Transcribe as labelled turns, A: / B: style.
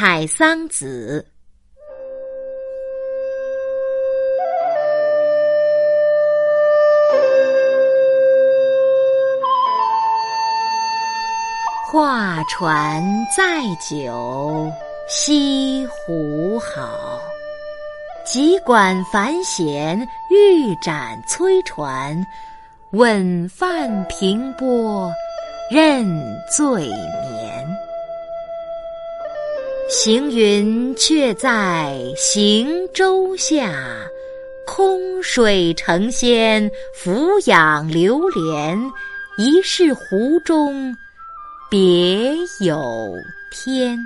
A: 采桑子。画船载酒，西湖好。急管繁弦，欲展催船。问泛平波，任醉。行云却在行舟下，空水成仙，俯仰流连。疑是湖中。别有天。